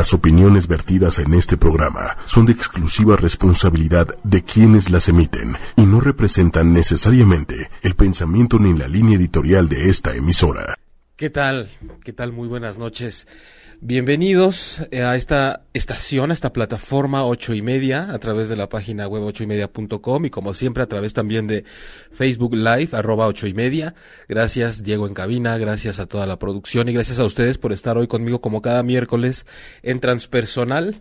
Las opiniones vertidas en este programa son de exclusiva responsabilidad de quienes las emiten y no representan necesariamente el pensamiento ni la línea editorial de esta emisora. ¿Qué tal? ¿Qué tal? Muy buenas noches. Bienvenidos eh, a esta estación, a esta plataforma ocho y media, a través de la página web ocho y media.com y como siempre a través también de Facebook Live, arroba ocho y media. Gracias Diego en cabina, gracias a toda la producción y gracias a ustedes por estar hoy conmigo como cada miércoles en Transpersonal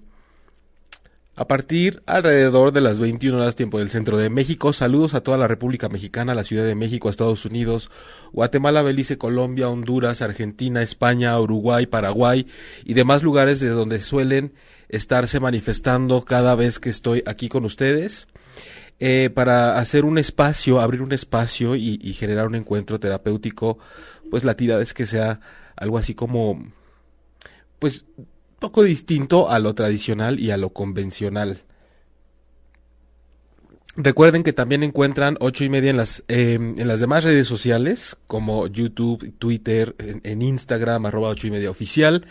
a partir alrededor de las 21 horas tiempo del centro de México. Saludos a toda la República Mexicana, la Ciudad de México, Estados Unidos, Guatemala, Belice, Colombia, Honduras, Argentina, España, Uruguay, Paraguay y demás lugares de donde suelen estarse manifestando cada vez que estoy aquí con ustedes. Eh, para hacer un espacio, abrir un espacio y, generar un encuentro terapéutico, pues la tirada es que sea algo así como, pues poco distinto a lo tradicional y a lo convencional. Recuerden que también encuentran ocho y media en las, eh, en las demás redes sociales, como YouTube, Twitter, en, en, Instagram, arroba ocho y media oficial.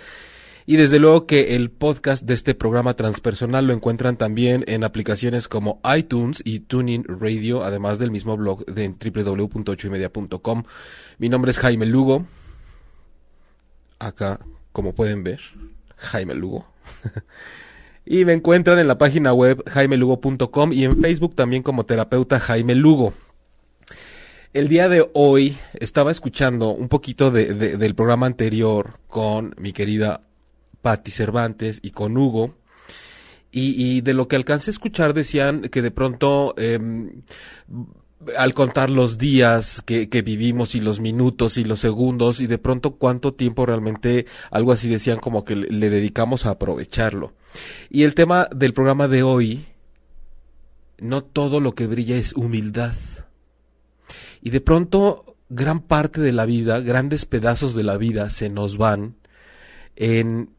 Y desde luego que el podcast de este programa transpersonal lo encuentran también en aplicaciones como iTunes y Tuning Radio, además del mismo blog de www.ochoymedia.com. Mi nombre es Jaime Lugo. Acá, como pueden ver, Jaime Lugo. y me encuentran en la página web jaimelugo.com y en Facebook también como terapeuta Jaime Lugo. El día de hoy estaba escuchando un poquito de, de, del programa anterior con mi querida Patti Cervantes y con Hugo. Y, de lo que alcancé a escuchar decían que de pronto eh, al contar los días que, vivimos y los minutos y los segundos y de pronto cuánto tiempo realmente, algo así decían como que le, dedicamos a aprovecharlo. Y el tema del programa de hoy, no todo lo que brilla es humildad. Y de pronto gran parte de la vida, grandes pedazos de la vida se nos van en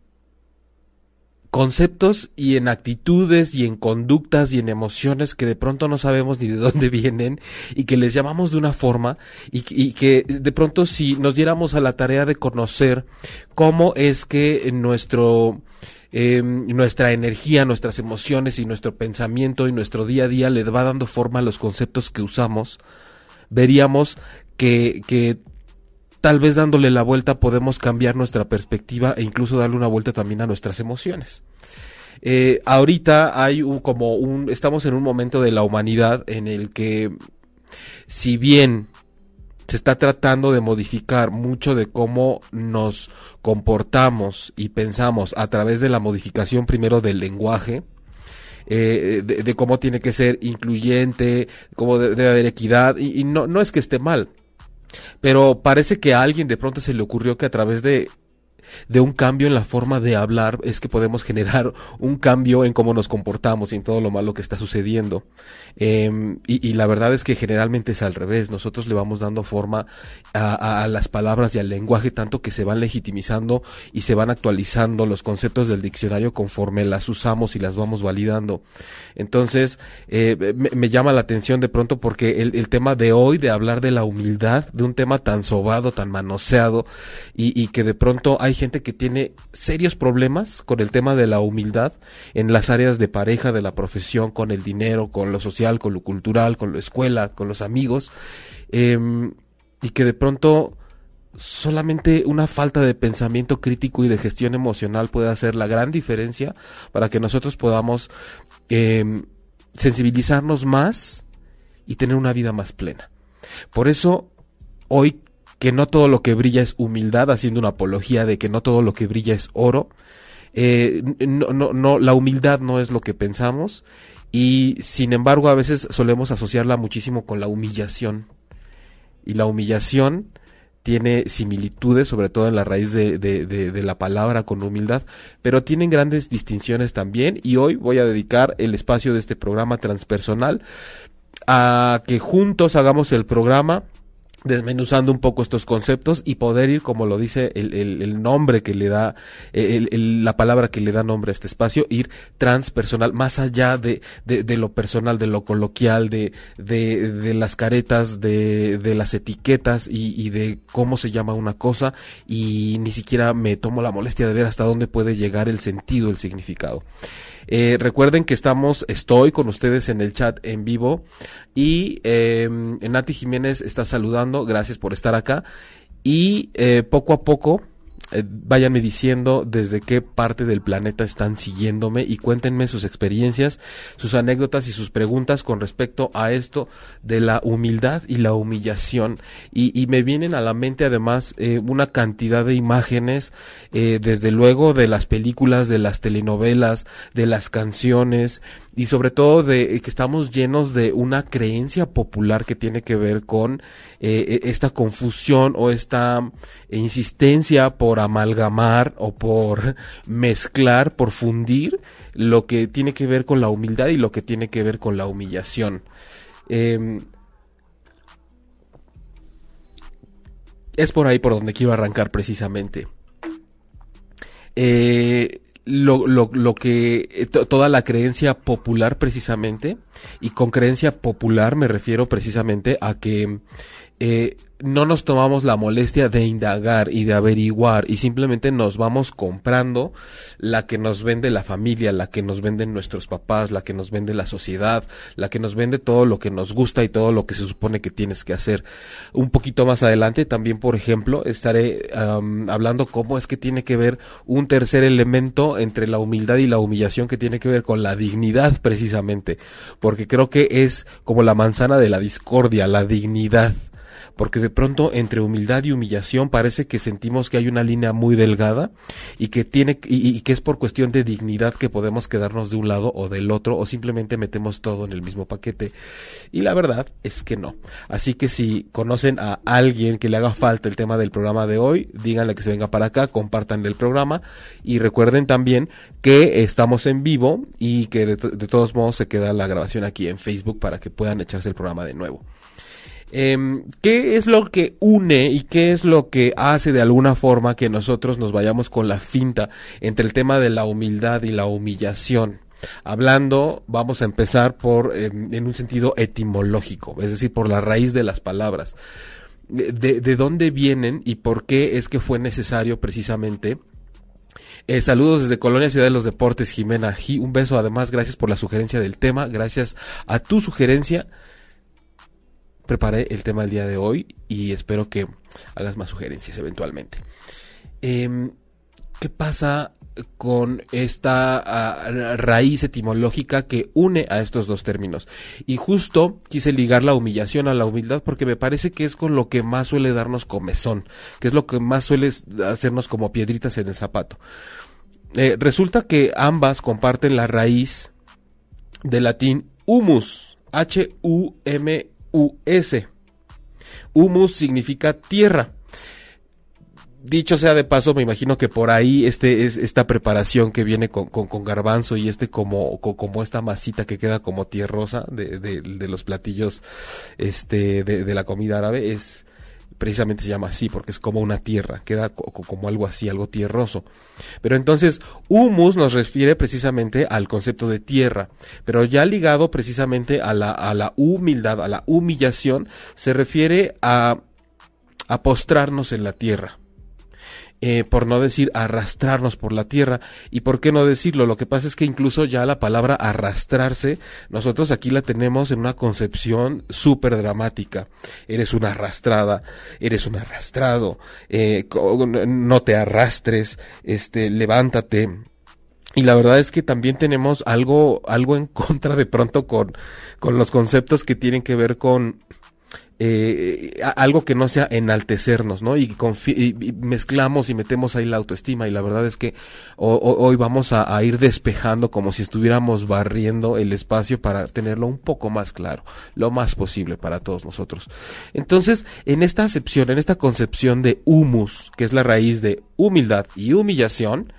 conceptos y en actitudes y en conductas y en emociones que de pronto no sabemos ni de dónde vienen y que les llamamos de una forma y, que de pronto si nos diéramos a la tarea de conocer cómo es que nuestro eh, nuestra energía, nuestras emociones y nuestro pensamiento y nuestro día a día le va dando forma a los conceptos que usamos, veríamos que, que tal vez dándole la vuelta podemos cambiar nuestra perspectiva e incluso darle una vuelta también a nuestras emociones. Eh, ahorita hay un, como un, estamos en un momento de la humanidad en el que, si bien se está tratando de modificar mucho de cómo nos comportamos y pensamos a través de la modificación primero del lenguaje, eh, de, de, cómo tiene que ser incluyente, cómo debe haber equidad, y, y no, no es que esté mal, pero parece que a alguien de pronto se le ocurrió que a través de de un cambio en la forma de hablar es que podemos generar un cambio en cómo nos comportamos y en todo lo malo que está sucediendo. Eh, y, la verdad es que generalmente es al revés. Nosotros le vamos dando forma a, las palabras y al lenguaje tanto que se van legitimizando y se van actualizando los conceptos del diccionario conforme las usamos y las vamos validando. Entonces, eh, me, llama la atención de pronto porque el, el, tema de hoy, de hablar de la humildad, de un tema tan sobado, tan manoseado y, y que de pronto hay gente que tiene serios problemas con el tema de la humildad en las áreas de pareja, de la profesión, con el dinero, con lo social, con lo cultural, con la escuela, con los amigos, eh, y que de pronto solamente una falta de pensamiento crítico y de gestión emocional puede hacer la gran diferencia para que nosotros podamos eh, sensibilizarnos más y tener una vida más plena. Por eso, hoy que no todo lo que brilla es humildad, haciendo una apología de que no todo lo que brilla es oro. Eh, no, no, no, la humildad no es lo que pensamos y sin embargo a veces solemos asociarla muchísimo con la humillación. Y la humillación tiene similitudes, sobre todo en la raíz de, de, la palabra con humildad, pero tienen grandes distinciones también y hoy voy a dedicar el espacio de este programa transpersonal a que juntos hagamos el programa desmenuzando un poco estos conceptos y poder ir, como lo dice el, nombre que le da, la palabra que le da nombre a este espacio, ir transpersonal, más allá de, de, lo personal, de lo coloquial, de, de, las caretas, de, las etiquetas y, y, de cómo se llama una cosa y ni siquiera me tomo la molestia de ver hasta dónde puede llegar el sentido, el significado. Eh, recuerden que estamos, estoy con ustedes en el chat en vivo y eh, Nati Jiménez está saludando, gracias por estar acá y eh, poco a poco eh, diciendo desde qué parte del planeta están siguiéndome y cuéntenme sus experiencias, sus anécdotas y sus preguntas con respecto a esto de la humildad y la humillación. Y, me vienen a la mente además eh, una cantidad de imágenes, eh, desde luego de las películas, de las telenovelas, de las canciones, y sobre todo de eh, que estamos llenos de una creencia popular que tiene que ver con eh, e, esta confusión o esta insistencia por amalgamar o por mezclar, por fundir lo que tiene que ver con la humildad y lo que tiene que ver con la humillación. Em, es por ahí por donde quiero arrancar precisamente. Eh, lo, lo, lo que eh, toda la creencia popular precisamente y con creencia popular me refiero precisamente a que eh, no nos tomamos la molestia de indagar y de averiguar y simplemente nos vamos comprando la que nos vende la familia, la que nos venden nuestros papás, la que nos vende la sociedad, la que nos vende todo lo que nos gusta y todo lo que se supone que tienes que hacer. Un poquito más adelante también, por ejemplo, estaré hablando cómo es que tiene que ver un tercer elemento entre la humildad y la humillación que tiene que ver con la dignidad precisamente, porque creo que es como la manzana de la discordia, la dignidad porque de pronto entre humildad y humillación parece que sentimos que hay una línea muy delgada y que tiene y, que es por cuestión de dignidad que podemos quedarnos de un lado o del otro o simplemente metemos todo en el mismo paquete. Y la verdad es que no. Así que si conocen a alguien que le haga falta el tema del programa de hoy, díganle que se venga para acá, compartan el programa y recuerden también que estamos en vivo y que de todos modos se queda la grabación aquí en Facebook para que puedan echarse el programa de nuevo. Eh, ¿Qué es lo que une y qué es lo que hace de alguna forma que nosotros nos vayamos con la finta entre el tema de la humildad y la humillación? Hablando, vamos a empezar por, em, en un sentido etimológico, es decir, por la raíz de las palabras. De, de dónde vienen y por qué es que fue necesario precisamente eh, saludos desde Colonia Ciudad de los Deportes, Jimena. Un beso, además, gracias por la sugerencia del tema. Gracias a tu sugerencia preparé el tema del día de hoy y espero que hagas más sugerencias eventualmente. Em, ¿Qué pasa con esta ah, raíz etimológica que une a estos dos términos? Y justo quise ligar la humillación a la humildad porque me parece que es con lo que más suele darnos comezón, que es lo que más suele hacernos como piedritas en el zapato. Eh, resulta que ambas comparten la raíz del latín humus, H-U-M U-S. Humus significa tierra. Dicho sea de paso, me imagino que por ahí este es esta preparación que viene con, con, garbanzo y este como, como esta masita que queda como tierrosa de, de, de los platillos este de, de la comida árabe es precisamente se llama así, porque es como una tierra, queda como algo así, algo tierroso. Pero entonces, humus nos refiere precisamente al concepto de tierra, pero ya ligado precisamente a la, a la humildad, a la humillación, se refiere a, a postrarnos en la tierra. Eh, por no decir arrastrarnos por la tierra. ¿Y por qué no decirlo? Lo que pasa es que incluso ya la palabra arrastrarse, nosotros aquí la tenemos en una concepción súper dramática. Eres una arrastrada, eres un arrastrado, eh, no te arrastres, este, levántate. Y la verdad es que también tenemos algo, algo en contra de pronto con, con los conceptos que tienen que ver con eh, algo que no sea enaltecernos, ¿no? Y, mezclamos y metemos ahí la autoestima y la verdad es que hoy vamos a, ir despejando como si estuviéramos barriendo el espacio para tenerlo un poco más claro, lo más posible para todos nosotros. Entonces, en esta acepción, en esta concepción de humus, que es la raíz de humildad y humillación,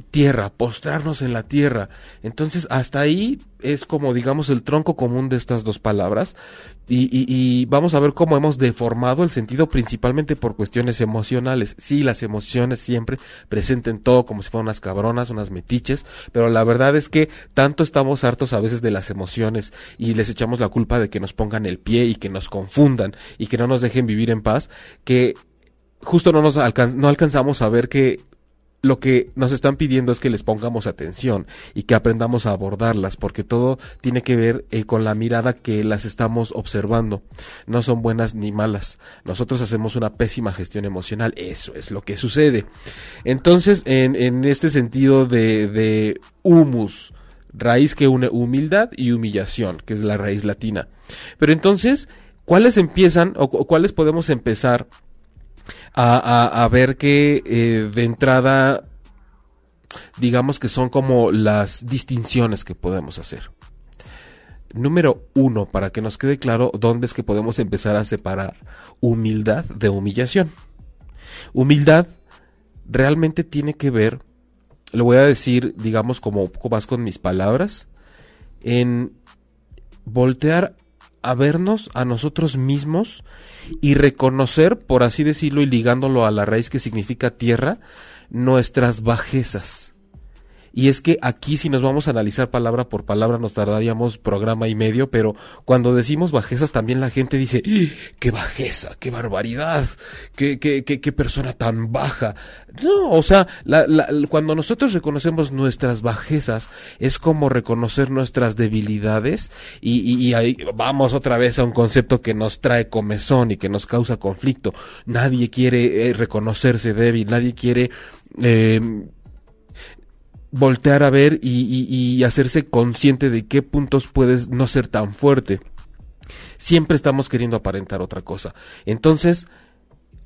tierra, postrarnos en la tierra. Entonces, hasta ahí es como, digamos, el tronco común de estas dos palabras. Y, y, vamos a ver cómo hemos deformado el sentido principalmente por cuestiones emocionales. Sí, las emociones siempre presenten todo como si fueran unas cabronas, unas metiches, pero la verdad es que tanto estamos hartos a veces de las emociones y les echamos la culpa de que nos pongan el pie y que nos confundan y que no nos dejen vivir en paz, que justo no nos no alcanzamos a ver que lo que nos están pidiendo es que les pongamos atención y que aprendamos a abordarlas, porque todo tiene que ver eh, con la mirada que las estamos observando. No son buenas ni malas. Nosotros hacemos una pésima gestión emocional. Eso es lo que sucede. Entonces, en, este sentido de, de humus, raíz que une humildad y humillación, que es la raíz latina. Pero entonces, ¿cuáles empiezan o cuáles podemos empezar a, ver que eh, de entrada, digamos que son como las distinciones que podemos hacer. Número uno, para que nos quede claro dónde es que podemos empezar a separar humildad de humillación. Humildad realmente tiene que ver, lo voy a decir, digamos, como un poco más con mis palabras, en voltear a vernos a nosotros mismos y reconocer, por así decirlo, y ligándolo a la raíz que significa tierra, nuestras bajezas. Y es que aquí si nos vamos a analizar palabra por palabra nos tardaríamos programa y medio, pero cuando decimos bajezas también la gente dice, ¡Eh, qué bajeza, qué barbaridad, qué, qué, qué, qué persona tan baja. No, o sea, la, la, cuando nosotros reconocemos nuestras bajezas es como reconocer nuestras debilidades y, y, ahí vamos otra vez a un concepto que nos trae comezón y que nos causa conflicto. Nadie quiere eh, reconocerse débil, nadie quiere... Eh, voltear a ver y, hacerse consciente de qué puntos puedes no ser tan fuerte. Siempre estamos queriendo aparentar otra cosa. Entonces,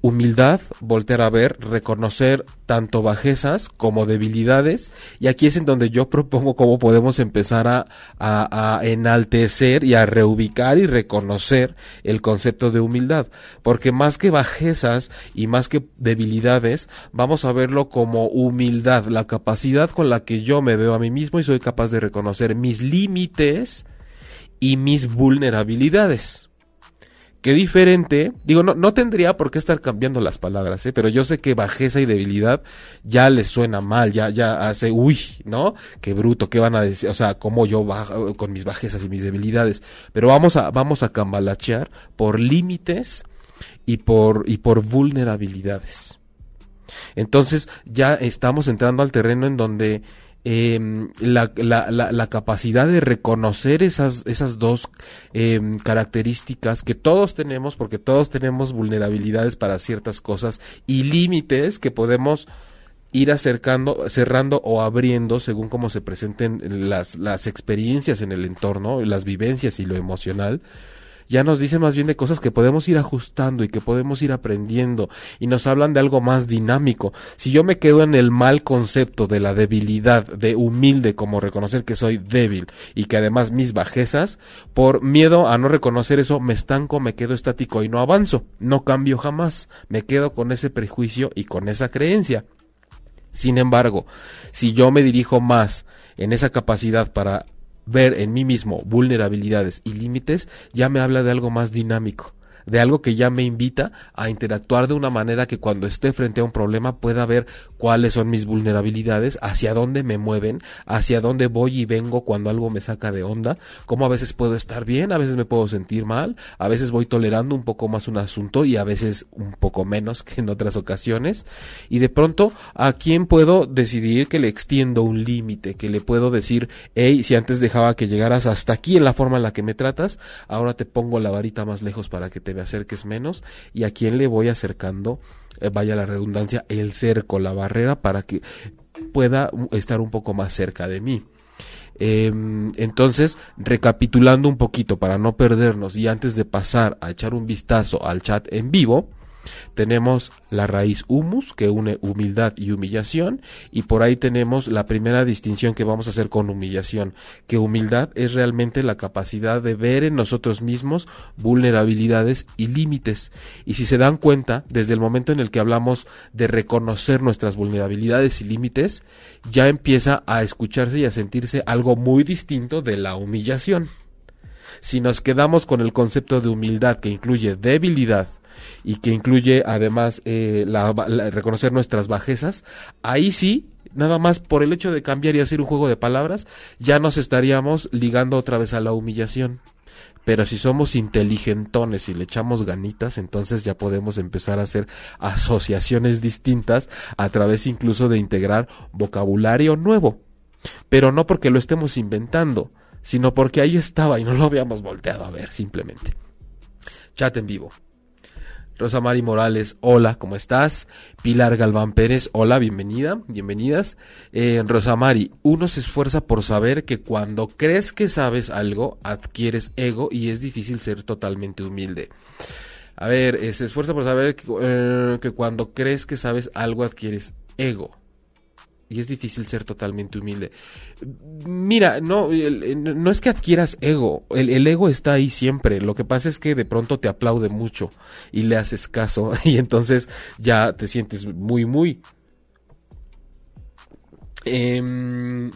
humildad, voltear a ver, reconocer tanto bajezas como debilidades. Y aquí es en donde yo propongo cómo podemos empezar a, a, enaltecer y a reubicar y reconocer el concepto de humildad. Porque más que bajezas y más que debilidades, vamos a verlo como humildad, la capacidad con la que yo me veo a mí mismo y soy capaz de reconocer mis límites y mis vulnerabilidades. Qué diferente, digo, no, no tendría por qué estar cambiando las palabras, ¿eh? pero yo sé que bajeza y debilidad ya les suena mal, ya, ya hace, uy, ¿no? Qué bruto, qué van a decir, o sea, como yo bajo con mis bajezas y mis debilidades, pero vamos a, vamos a cambalachear por límites y por, y por vulnerabilidades. Entonces ya estamos entrando al terreno en donde Em, la, la, la, capacidad de reconocer esas, esas dos em, características que todos tenemos, porque todos tenemos vulnerabilidades para ciertas cosas y límites que podemos ir acercando, cerrando o abriendo según cómo se presenten las, las experiencias en el entorno, las vivencias y lo emocional ya nos dice más bien de cosas que podemos ir ajustando y que podemos ir aprendiendo y nos hablan de algo más dinámico. Si yo me quedo en el mal concepto de la debilidad, de humilde como reconocer que soy débil y que además mis bajezas, por miedo a no reconocer eso me estanco, me quedo estático y no avanzo, no cambio jamás, me quedo con ese prejuicio y con esa creencia. Sin embargo, si yo me dirijo más en esa capacidad para ver en mí mismo vulnerabilidades y límites ya me habla de algo más dinámico de algo que ya me invita a interactuar de una manera que cuando esté frente a un problema pueda ver cuáles son mis vulnerabilidades, hacia dónde me mueven, hacia dónde voy y vengo cuando algo me saca de onda, cómo a veces puedo estar bien, a veces me puedo sentir mal, a veces voy tolerando un poco más un asunto y a veces un poco menos que en otras ocasiones, y de pronto a quién puedo decidir que le extiendo un límite, que le puedo decir, hey, si antes dejaba que llegaras hasta aquí en la forma en la que me tratas, ahora te pongo la varita más lejos para que te me acerques menos y a quién le voy acercando, eh, vaya la redundancia, el cerco, la barrera para que pueda estar un poco más cerca de mí. Em, entonces, recapitulando un poquito para no perdernos y antes de pasar a echar un vistazo al chat en vivo, tenemos la raíz humus que une humildad y humillación y por ahí tenemos la primera distinción que vamos a hacer con humillación, que humildad es realmente la capacidad de ver en nosotros mismos vulnerabilidades y límites. Y si se dan cuenta, desde el momento en el que hablamos de reconocer nuestras vulnerabilidades y límites, ya empieza a escucharse y a sentirse algo muy distinto de la humillación. Si nos quedamos con el concepto de humildad que incluye debilidad, y que incluye además eh, reconocer nuestras bajezas, ahí sí, nada más por el hecho de cambiar y hacer un juego de palabras, ya nos estaríamos ligando otra vez a la humillación. Pero si somos inteligentones y le echamos ganitas, entonces ya podemos empezar a hacer asociaciones distintas a través incluso de integrar vocabulario nuevo. Pero no porque lo estemos inventando, sino porque ahí estaba y no lo habíamos volteado a ver simplemente. Chat en vivo. Rosa Mari Morales, hola, ¿cómo estás? Pilar Galván Pérez, hola, bienvenida, bienvenidas. Eh, uno se esfuerza por saber que cuando crees que sabes algo, adquieres ego y es difícil ser totalmente humilde. A ver, eh, se esfuerza por saber eh, que cuando crees que sabes algo, adquieres ego y es difícil ser totalmente humilde. Mira, no, no es que adquieras ego, el, ego está ahí siempre, lo que pasa es que de pronto te aplaude mucho y le haces caso y entonces ya te sientes muy, muy... Em,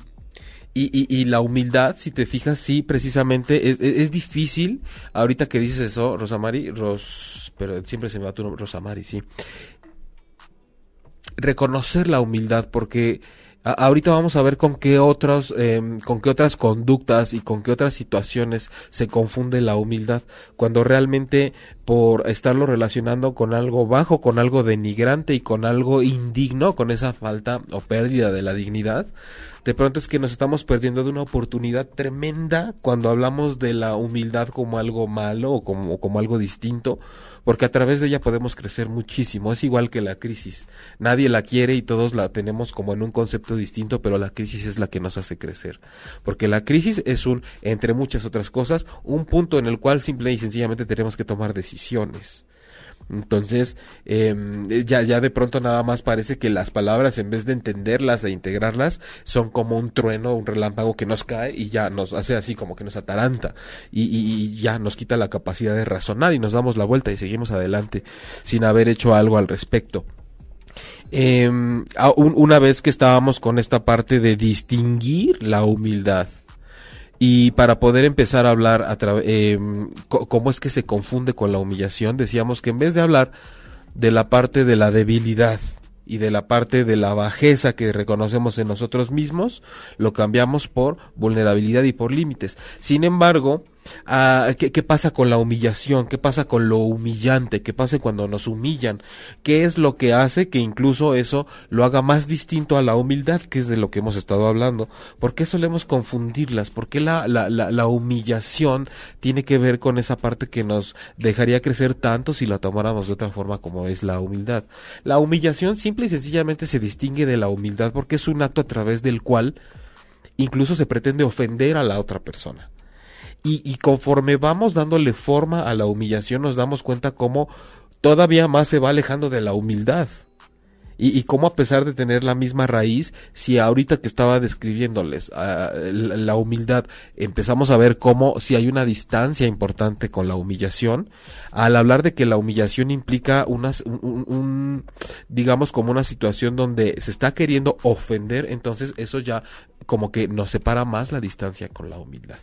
y, la humildad, si te fijas, sí, precisamente es, es, difícil. Ahorita que dices eso, Rosamari, Ros, pero siempre se me va tu nombre, Rosamari, sí reconocer la humildad porque ahorita vamos a ver con qué otros em, con qué otras conductas y con qué otras situaciones se confunde la humildad cuando realmente por estarlo relacionando con algo bajo con algo denigrante y con algo indigno con esa falta o pérdida de la dignidad de pronto es que nos estamos perdiendo de una oportunidad tremenda cuando hablamos de la humildad como algo malo o como, como algo distinto, porque a través de ella podemos crecer muchísimo. Es igual que la crisis. Nadie la quiere y todos la tenemos como en un concepto distinto, pero la crisis es la que nos hace crecer. Porque la crisis es un, entre muchas otras cosas, un punto en el cual simple y sencillamente tenemos que tomar decisiones. Entonces, em, ya, ya de pronto nada más parece que las palabras, en vez de entenderlas e integrarlas, son como un trueno, un relámpago que nos cae y ya nos hace así como que nos ataranta y, y, ya nos quita la capacidad de razonar y nos damos la vuelta y seguimos adelante sin haber hecho algo al respecto. Eh, una vez que estábamos con esta parte de distinguir la humildad, y para poder empezar a hablar a eh, cómo es que se confunde con la humillación, decíamos que en vez de hablar de la parte de la debilidad y de la parte de la bajeza que reconocemos en nosotros mismos, lo cambiamos por vulnerabilidad y por límites. Sin embargo, Ah, ¿qué, pasa con la humillación? ¿Qué pasa con lo humillante? ¿Qué pasa cuando nos humillan? ¿Qué es lo que hace que incluso eso lo haga más distinto a la humildad, que es de lo que hemos estado hablando? ¿Por qué solemos confundirlas? ¿Por qué la, la, la humillación tiene que ver con esa parte que nos dejaría crecer tanto si la tomáramos de otra forma como es la humildad? La humillación simple y sencillamente se distingue de la humildad porque es un acto a través del cual incluso se pretende ofender a la otra persona. Y, y conforme vamos dándole forma a la humillación, nos damos cuenta cómo todavía más se va alejando de la humildad. Y, y cómo a pesar de tener la misma raíz, si ahorita que estaba describiéndoles ah, la, humildad, empezamos a ver cómo si hay una distancia importante con la humillación, al hablar de que la humillación implica unas, un, digamos como una situación donde se está queriendo ofender, entonces eso ya como que nos separa más la distancia con la humildad.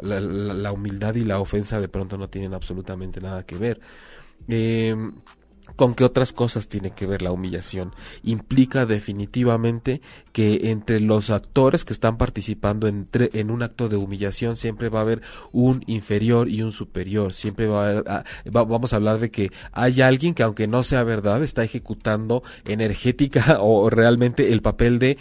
La, humildad y la ofensa de pronto no tienen absolutamente nada que ver. Eh, ¿Con qué otras cosas tiene que ver la humillación? Implica definitivamente que entre los actores que están participando entre, en un acto de humillación siempre va a haber un inferior y un superior. Siempre va a haber, ah, vamos a hablar de que hay alguien que aunque no sea verdad está ejecutando energética o realmente el papel de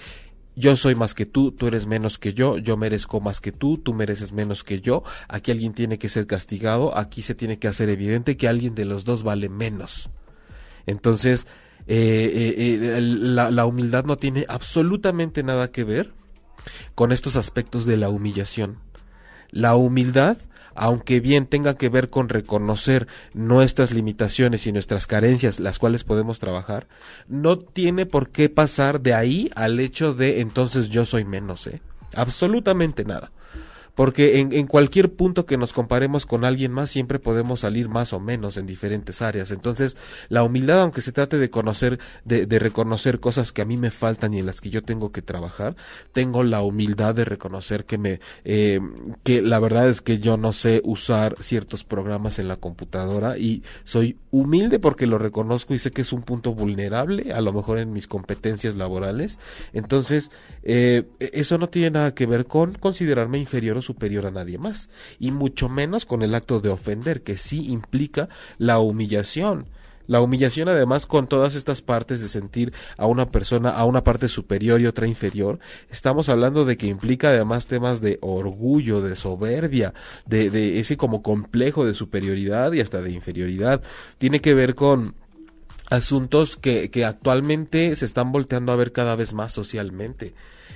yo soy más que tú, tú eres menos que yo, yo merezco más que tú, tú mereces menos que yo, aquí alguien tiene que ser castigado, aquí se tiene que hacer evidente que alguien de los dos vale menos. Entonces, eh, eh, eh, la, humildad no tiene absolutamente nada que ver con estos aspectos de la humillación. La humildad aunque bien tenga que ver con reconocer nuestras limitaciones y nuestras carencias, las cuales podemos trabajar, no tiene por qué pasar de ahí al hecho de entonces yo soy menos, ¿eh? Absolutamente nada porque en, en, cualquier punto que nos comparemos con alguien más siempre podemos salir más o menos en diferentes áreas. Entonces, la humildad, aunque se trate de conocer, de, de, reconocer cosas que a mí me faltan y en las que yo tengo que trabajar, tengo la humildad de reconocer que me, eh, que la verdad es que yo no sé usar ciertos programas en la computadora y soy humilde porque lo reconozco y sé que es un punto vulnerable, a lo mejor en mis competencias laborales. Entonces, eh, eso no tiene nada que ver con considerarme inferior superior a nadie más, y mucho menos con el acto de ofender, que sí implica la humillación. La humillación además con todas estas partes de sentir a una persona a una parte superior y otra inferior, estamos hablando de que implica además temas de orgullo, de soberbia, de, ese como complejo de superioridad y hasta de inferioridad. Tiene que ver con asuntos que, que actualmente se están volteando a ver cada vez más socialmente.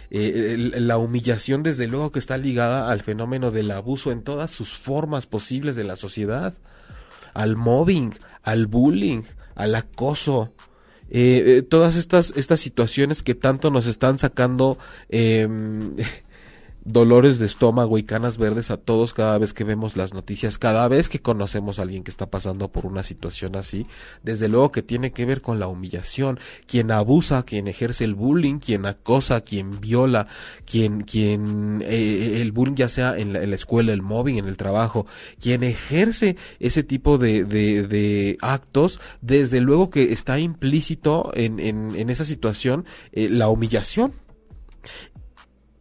Eh, la humillación desde luego que está ligada al fenómeno del abuso en todas sus formas posibles de la sociedad, al mobbing, al bullying, al acoso, eh, eh, todas estas, estas situaciones que tanto nos están sacando eh, dolores de estómago y canas verdes a todos cada vez que vemos las noticias, cada vez que conocemos a alguien que está pasando por una situación así, desde luego que tiene que ver con la humillación, quien abusa, quien ejerce el bullying, quien acosa, quien viola, quien, quien, eh, el bullying ya sea en la, escuela, el mobbing, en el trabajo, quien ejerce ese tipo de, de, actos, desde luego que está implícito en, en, en esa situación eh, la humillación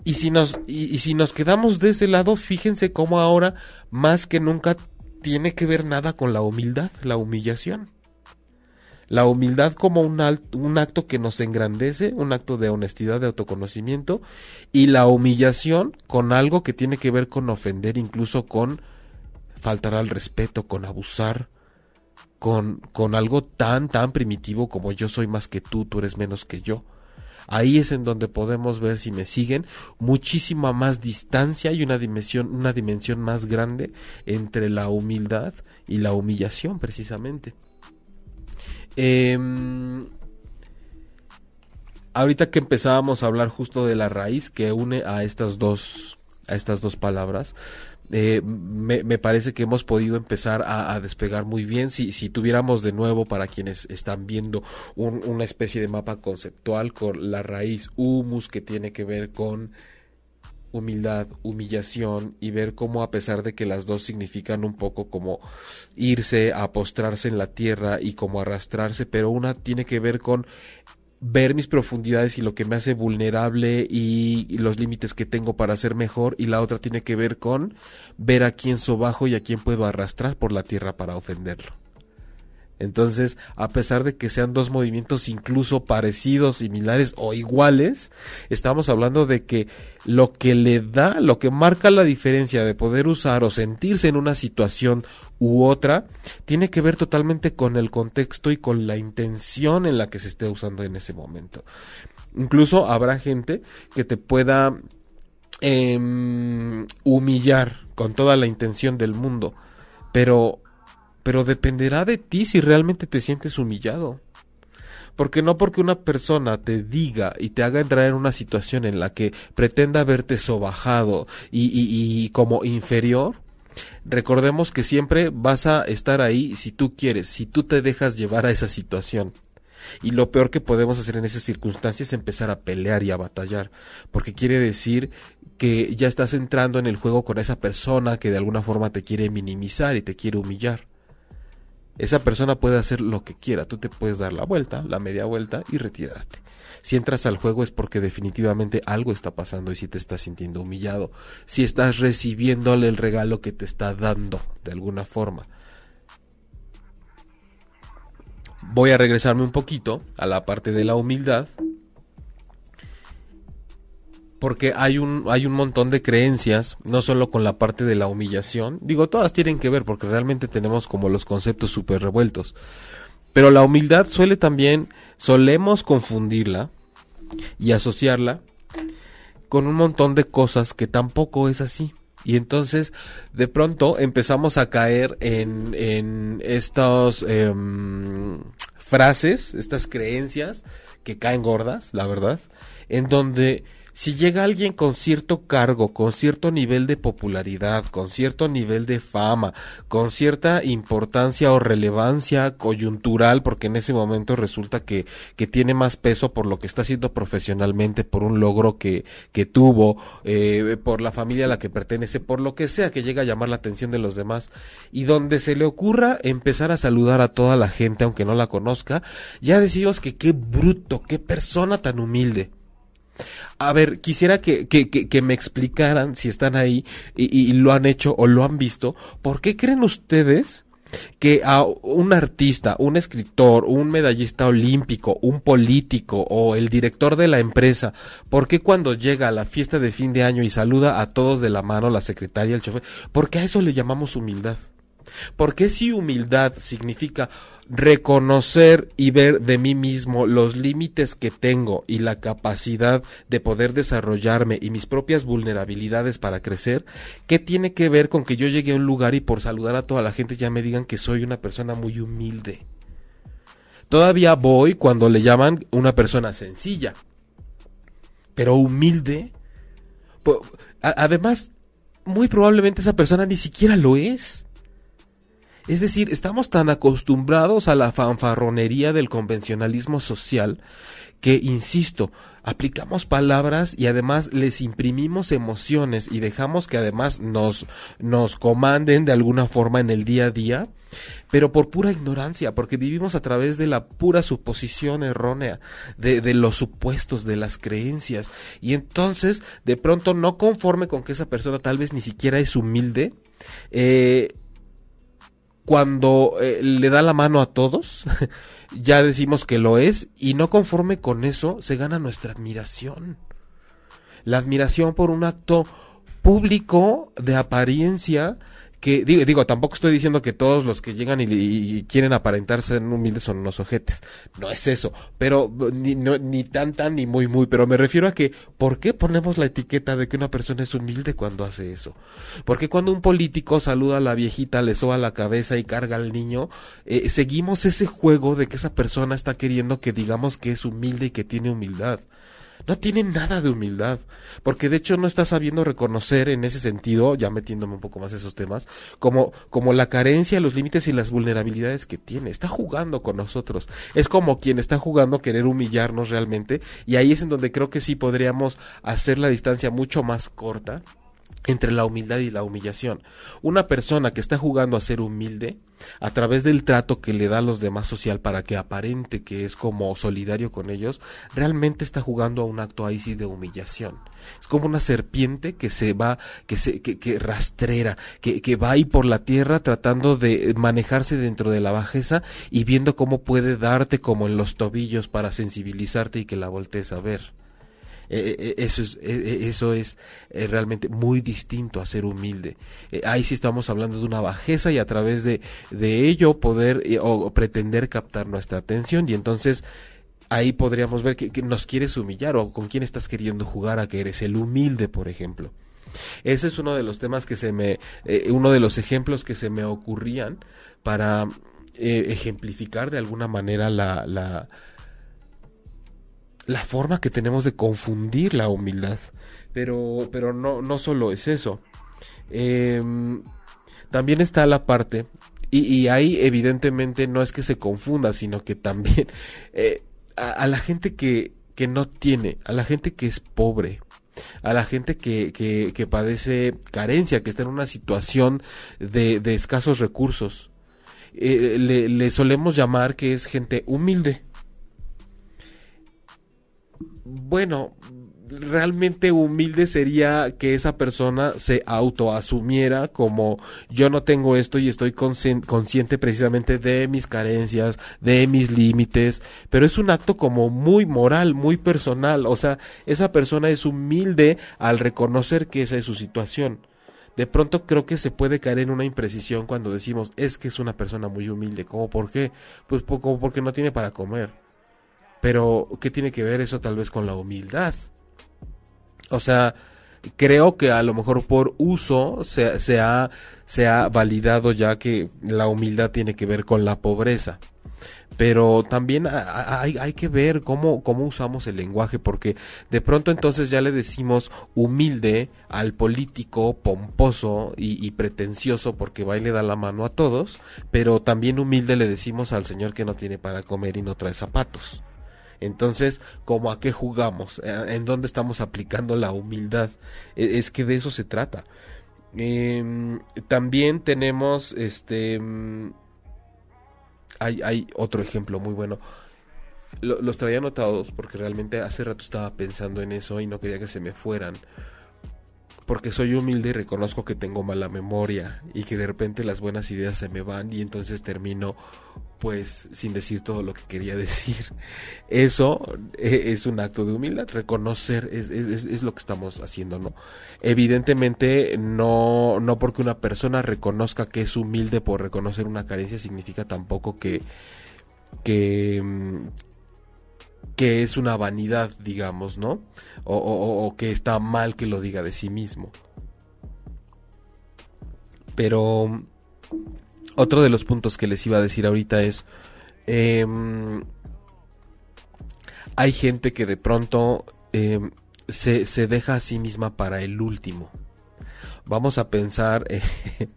y si nos, y, si nos quedamos de ese lado, fíjense cómo ahora más que nunca tiene que ver nada con la humildad, la humillación. La humildad como un, un acto que nos engrandece, un acto de honestidad, de autoconocimiento, y la humillación con algo que tiene que ver con ofender, incluso con faltar al respeto, con abusar, con, con algo tan, tan primitivo como yo soy más que tú, tú eres menos que yo ahí es en donde podemos ver si me siguen muchísima más distancia y una dimensión una dimensión más grande entre la humildad y la humillación precisamente. Eh, ahorita que empezábamos a hablar justo de la raíz que une a estas dos a estas dos palabras eh, me, me, parece que hemos podido empezar a, despegar muy bien. Si, si tuviéramos de nuevo, para quienes están viendo, un, una especie de mapa conceptual con la raíz humus que tiene que ver con humildad, humillación y ver cómo a pesar de que las dos significan un poco como irse a postrarse en la tierra y como arrastrarse, pero una tiene que ver con ver mis profundidades y lo que me hace vulnerable y, los límites que tengo para ser mejor y la otra tiene que ver con ver a quién sobajo y a quién puedo arrastrar por la tierra para ofenderlo. Entonces, a pesar de que sean dos movimientos incluso parecidos, similares o iguales, estamos hablando de que lo que le da, lo que marca la diferencia de poder usar o sentirse en una situación u otra, tiene que ver totalmente con el contexto y con la intención en la que se esté usando en ese momento. Incluso habrá gente que te pueda eh, humillar con toda la intención del mundo, pero pero dependerá de ti si realmente te sientes humillado. Porque no porque una persona te diga y te haga entrar en una situación en la que pretenda verte sobajado y, y como inferior, recordemos que siempre vas a estar ahí si tú quieres, si tú te dejas llevar a esa situación. Y lo peor que podemos hacer en esas circunstancias es empezar a pelear y a batallar, porque quiere decir que ya estás entrando en el juego con esa persona que de alguna forma te quiere minimizar y te quiere humillar. Esa persona puede hacer lo que quiera, tú te puedes dar la vuelta, la media vuelta y retirarte. Si entras al juego es porque definitivamente algo está pasando y si te estás sintiendo humillado, si estás recibiéndole el regalo que te está dando de alguna forma. Voy a regresarme un poquito a la parte de la humildad porque hay un, hay un montón de creencias, no solo con la parte de la humillación, digo, todas tienen que ver porque realmente tenemos como los conceptos súper revueltos, pero la humildad suele también, solemos confundirla y asociarla con un montón de cosas que tampoco es así. Y entonces, de pronto, empezamos a caer en, en estos em, frases, estas creencias que caen gordas, la verdad, en donde si llega alguien con cierto cargo, con cierto nivel de popularidad, con cierto nivel de fama, con cierta importancia o relevancia coyuntural, porque en ese momento resulta que, que tiene más peso por lo que está haciendo profesionalmente, por un logro que, que tuvo, eh, por la familia a la que pertenece, por lo que sea que llega a llamar la atención de los demás, y donde se le ocurra empezar a saludar a toda la gente, aunque no la conozca, ya decimos que qué bruto, qué persona tan humilde. A ver, quisiera que, que, que, me explicaran si están ahí y, lo han hecho o lo han visto. ¿Por qué creen ustedes que a un artista, un escritor, un medallista olímpico, un político o el director de la empresa, ¿por qué cuando llega a la fiesta de fin de año y saluda a todos de la mano, la secretaria, el chofer, ¿por qué a eso le llamamos humildad? ¿Por qué si humildad significa reconocer y ver de mí mismo los límites que tengo y la capacidad de poder desarrollarme y mis propias vulnerabilidades para crecer, ¿qué tiene que ver con que yo llegue a un lugar y por saludar a toda la gente ya me digan que soy una persona muy humilde? Todavía voy cuando le llaman una persona sencilla, pero humilde. Además, muy probablemente esa persona ni siquiera lo es. Es decir, estamos tan acostumbrados a la fanfarronería del convencionalismo social que, insisto, aplicamos palabras y además les imprimimos emociones y dejamos que además nos, nos comanden de alguna forma en el día a día, pero por pura ignorancia, porque vivimos a través de la pura suposición errónea, de, de los supuestos, de las creencias, y entonces, de pronto, no conforme con que esa persona tal vez ni siquiera es humilde, eh, cuando eh, le da la mano a todos, ya decimos que lo es, y no conforme con eso, se gana nuestra admiración. La admiración por un acto público de apariencia que digo, digo, tampoco estoy diciendo que todos los que llegan y, quieren aparentar ser humildes son unos ojetes. No es eso. Pero ni, ni tan tan ni muy muy. Pero me refiero a que, ¿por qué ponemos la etiqueta de que una persona es humilde cuando hace eso? Porque cuando un político saluda a la viejita, le soba la cabeza y carga al niño, eh, seguimos ese juego de que esa persona está queriendo que digamos que es humilde y que tiene humildad no tiene nada de humildad, porque de hecho no está sabiendo reconocer en ese sentido, ya metiéndome un poco más en esos temas, como, como la carencia, los límites y las vulnerabilidades que tiene. Está jugando con nosotros. Es como quien está jugando a querer humillarnos realmente, y ahí es en donde creo que sí podríamos hacer la distancia mucho más corta entre la humildad y la humillación. Una persona que está jugando a ser humilde, a través del trato que le da a los demás social para que aparente que es como solidario con ellos, realmente está jugando a un acto ahí sí de humillación. Es como una serpiente que se va, que se, que, que rastrera, que, que va ahí por la tierra tratando de manejarse dentro de la bajeza y viendo cómo puede darte como en los tobillos para sensibilizarte y que la voltees a ver. Eh, eh, eso es, eh, eso es realmente muy distinto a ser humilde. ahí sí estamos hablando de una bajeza y a través de, de ello poder o pretender captar nuestra atención y entonces ahí podríamos ver que, nos quieres humillar o con quién estás queriendo jugar a que eres el humilde, por ejemplo. Ese es uno de los temas que se me, uno de los ejemplos que se me ocurrían para ejemplificar de alguna manera la, la forma que tenemos de confundir la humildad. Pero, pero no, no solo es eso. Em, también está la parte, y, ahí evidentemente no es que se confunda, sino que también eh, a, la gente que, que no tiene, a la gente que es pobre, a la gente que, que, que padece carencia, que está en una situación de, escasos recursos, eh, le solemos llamar que es gente humilde bueno, realmente humilde sería que esa persona se autoasumiera como yo no tengo esto y estoy consciente precisamente de mis carencias, de mis límites, pero es un acto como muy moral, muy personal, o sea, esa persona es humilde al reconocer que esa es su situación. De pronto creo que se puede caer en una imprecisión cuando decimos es que es una persona muy humilde, ¿cómo por qué? Pues como porque no tiene para comer pero, ¿qué tiene que ver eso tal vez con la humildad? O sea, creo que a lo mejor por uso se, se, ha, se ha validado ya que la humildad tiene que ver con la pobreza pero también hay, hay, que ver cómo, cómo usamos el lenguaje, porque de pronto entonces ya le decimos humilde al político pomposo y, pretencioso porque va y le da la mano a todos, pero también humilde le decimos al señor que no tiene para comer y no trae zapatos. Entonces, ¿cómo a qué jugamos? Eh, ¿En dónde estamos aplicando la humildad? E, es que de eso se trata. Em, también tenemos este hay, hay otro ejemplo muy bueno. los traía anotados porque realmente hace rato estaba pensando en eso y no quería que se me fueran. Porque soy humilde y reconozco que tengo mala memoria y que de repente las buenas ideas se me van y entonces termino pues sin decir todo lo que quería decir. Eso e, es un acto de humildad, reconocer es, es, es, lo que estamos haciendo, ¿no? Evidentemente no, no porque una persona reconozca que es humilde por reconocer una carencia significa tampoco que, que, que es una vanidad, digamos, ¿no? O, que está mal que lo diga de sí mismo. Pero otro de los puntos que les iba a decir ahorita es, em, hay gente que de pronto em, se, se deja a sí misma para el último vamos a pensar eh,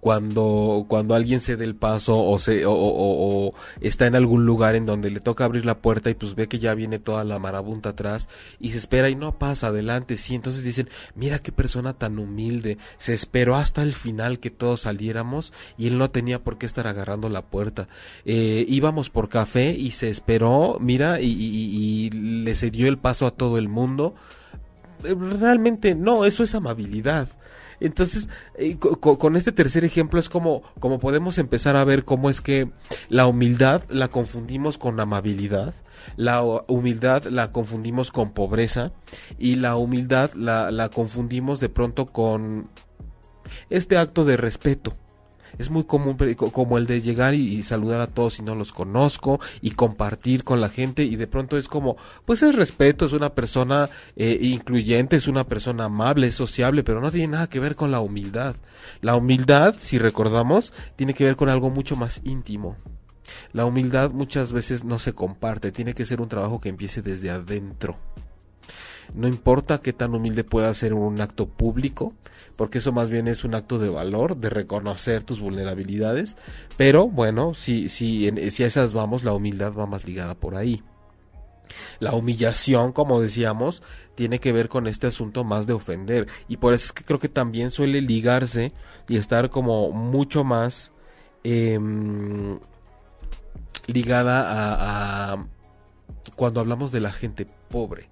cuando, cuando alguien se dé el paso o, se, o, está en algún lugar en donde le toca abrir la puerta y pues ve que ya viene toda la marabunta atrás y se espera y no pasa adelante, sí, entonces dicen, mira qué persona tan humilde, se esperó hasta el final que todos saliéramos y él no tenía por qué estar agarrando la puerta. Eh, íbamos por café y se esperó, mira, y, y, y le cedió el paso a todo el mundo. Eh, realmente no, eso es amabilidad. Entonces, eh, con, este tercer ejemplo es como, como podemos empezar a ver cómo es que la humildad la confundimos con amabilidad, la humildad la confundimos con pobreza y la humildad la, la confundimos de pronto con este acto de respeto es muy común como el de llegar y, saludar a todos si no los conozco y compartir con la gente y de pronto es como, pues es respeto, es una persona eh, incluyente, es una persona amable, es sociable, pero no tiene nada que ver con la humildad. La humildad, si recordamos, tiene que ver con algo mucho más íntimo. La humildad muchas veces no se comparte, tiene que ser un trabajo que empiece desde adentro. No importa qué tan humilde pueda ser un acto público, porque eso más bien es un acto de valor, de reconocer tus vulnerabilidades, pero bueno, si, si, si a esas vamos, la humildad va más ligada por ahí. La humillación, como decíamos, tiene que ver con este asunto más de ofender. Y por eso es que creo que también suele ligarse y estar como mucho más em, ligada a, a, cuando hablamos de la gente pobre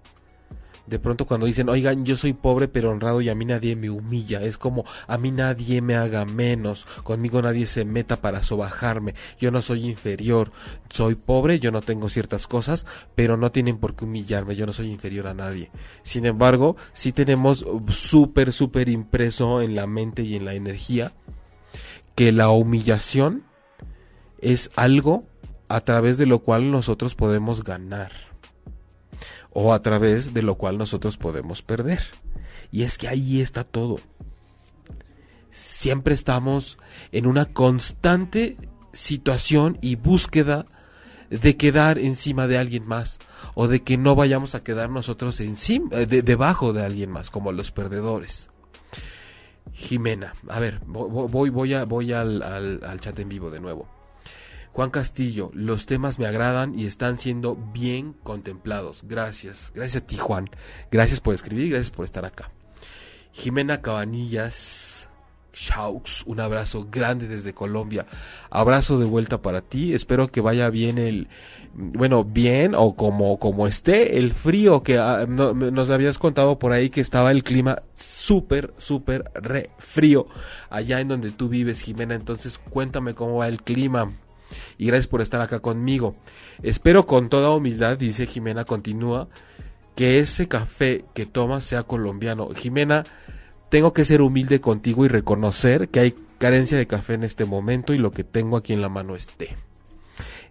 de pronto cuando dicen, oigan, yo soy pobre pero honrado y a mí nadie me humilla, es como a mí nadie me haga menos, conmigo nadie se meta para sobajarme, yo no soy inferior, soy pobre, yo no tengo ciertas cosas, pero no tienen por qué humillarme, yo no soy inferior a nadie. Sin embargo, sí tenemos súper, súper impreso en la mente y en la energía que la humillación es algo a través de lo cual nosotros podemos ganar o a través de lo cual nosotros podemos perder. Y es que ahí está todo. Siempre estamos en una constante situación y búsqueda de quedar encima de alguien más o de que no vayamos a quedar nosotros encima eh, de, debajo de alguien más como los perdedores. Jimena, a ver, voy voy a voy al, al chat en vivo de nuevo. Juan Castillo, los temas me agradan y están siendo bien contemplados. Gracias, gracias a ti Juan. Gracias por escribir gracias por estar acá. Jimena Cabanillas, Shaux, un abrazo grande desde Colombia. Abrazo de vuelta para ti. Espero que vaya bien el, bueno, bien o como, como esté el frío que ah, nos habías contado por ahí que estaba el clima súper, súper re frío allá en donde tú vives, Jimena. Entonces cuéntame cómo va el clima y gracias por estar acá conmigo. Espero con toda humildad, dice Jimena, continúa, que ese café que tomas sea colombiano. Jimena, tengo que ser humilde contigo y reconocer que hay carencia de café en este momento y lo que tengo aquí en la mano es té.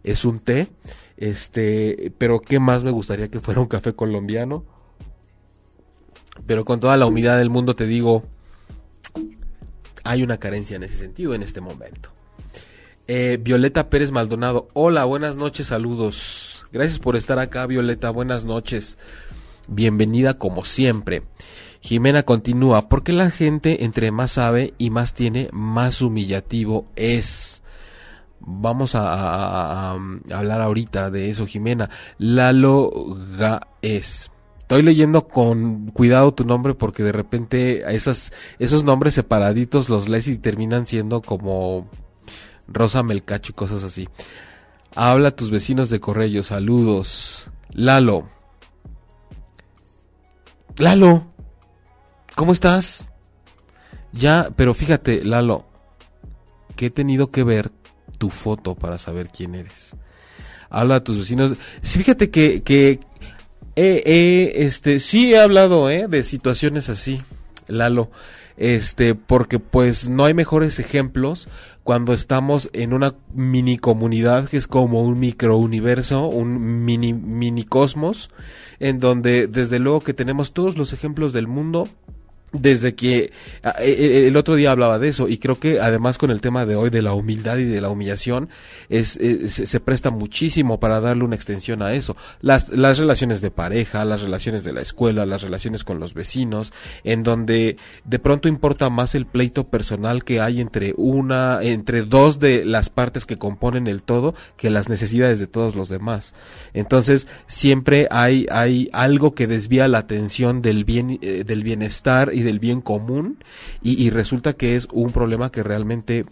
Es un té, este, pero ¿qué más me gustaría que fuera un café colombiano? Pero con toda la humildad del mundo te digo, hay una carencia en ese sentido en este momento. Eh, Violeta Pérez Maldonado, hola, buenas noches, saludos. Gracias por estar acá, Violeta, buenas noches. Bienvenida como siempre. Jimena continúa, porque la gente entre más sabe y más tiene, más humillativo es. Vamos a, hablar ahorita de eso, Jimena. Lalo es. Estoy leyendo con cuidado tu nombre porque de repente esas, esos nombres separaditos los lees y terminan siendo como Rosa Melcacho y cosas así. Habla a tus vecinos de Corrello, saludos. Lalo. Lalo. ¿Cómo estás? Ya, pero fíjate, Lalo, que he tenido que ver tu foto para saber quién eres. Habla a tus vecinos. Sí, fíjate que, que este, sí he hablado ¿eh? de situaciones así, Lalo. Este, porque pues no hay mejores ejemplos cuando estamos en una mini comunidad que es como un microuniverso, un mini mini cosmos, en donde desde luego que tenemos todos los ejemplos del mundo desde que e, e, el otro día hablaba de eso y creo que además con el tema de hoy de la humildad y de la humillación es, se presta muchísimo para darle una extensión a eso. Las, las relaciones de pareja las relaciones de la escuela las relaciones con los vecinos en donde de pronto importa más el pleito personal que hay entre una entre dos de las partes que componen el todo que las necesidades de todos los demás. Entonces siempre hay hay algo que desvía la atención del bien eh, del bienestar y del bien común y, resulta que es un problema que realmente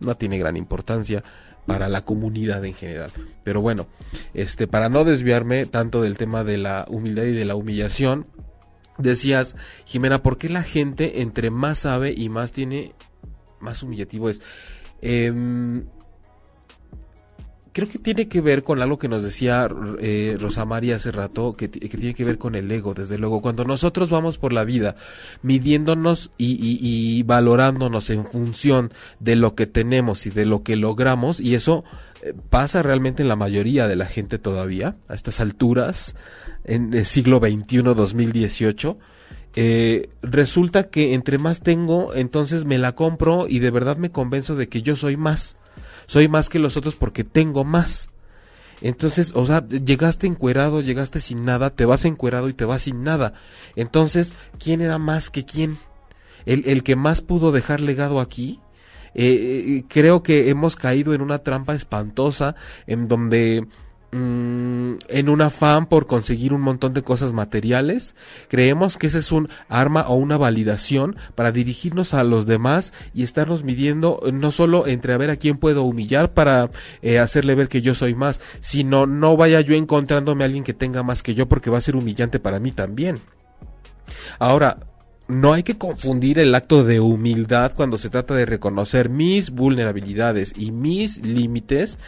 no tiene gran importancia para la comunidad en general. Pero bueno, este para no desviarme tanto del tema de la humildad y de la humillación, decías, Jimena, ¿por qué la gente entre más sabe y más tiene más humillativo es? Eh, creo que tiene que ver con algo que nos decía eh, Rosa María hace rato, que, tiene que ver con el ego, desde luego. Cuando nosotros vamos por la vida midiéndonos y, valorándonos en función de lo que tenemos y de lo que logramos, y eso eh, pasa realmente en la mayoría de la gente todavía, a estas alturas, en el siglo XXI, 2018, eh, resulta que entre más tengo, entonces me la compro y de verdad me convenzo de que yo soy más soy más que los otros porque tengo más. Entonces, o sea, llegaste encuerado, llegaste sin nada, te vas encuerado y te vas sin nada. Entonces, ¿quién era más que quién? El, el que más pudo dejar legado aquí. Eh, eh creo que hemos caído en una trampa espantosa en donde Mm, en un afán por conseguir un montón de cosas materiales, creemos que ese es un arma o una validación para dirigirnos a los demás y estarnos midiendo eh, no solo entre a ver a quién puedo humillar para eh, hacerle ver que yo soy más, sino no vaya yo encontrándome a alguien que tenga más que yo porque va a ser humillante para mí también. Ahora, no hay que confundir el acto de humildad cuando se trata de reconocer mis vulnerabilidades y mis límites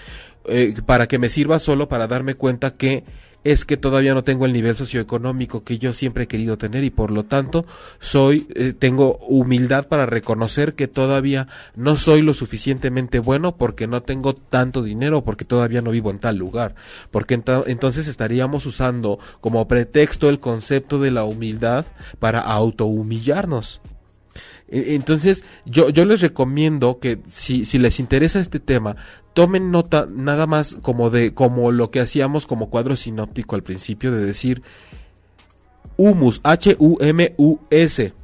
eh, para que me sirva solo para darme cuenta que es que todavía no tengo el nivel socioeconómico que yo siempre he querido tener y por lo tanto soy eh, tengo humildad para reconocer que todavía no soy lo suficientemente bueno porque no tengo tanto dinero porque todavía no vivo en tal lugar. Porque entonces estaríamos usando como pretexto el concepto de la humildad para autohumillarnos entonces, yo, yo les recomiendo que si, si les interesa este tema, tomen nota nada más como de, como lo que hacíamos como cuadro sinóptico al principio, de decir humus, H-U-M-U-S,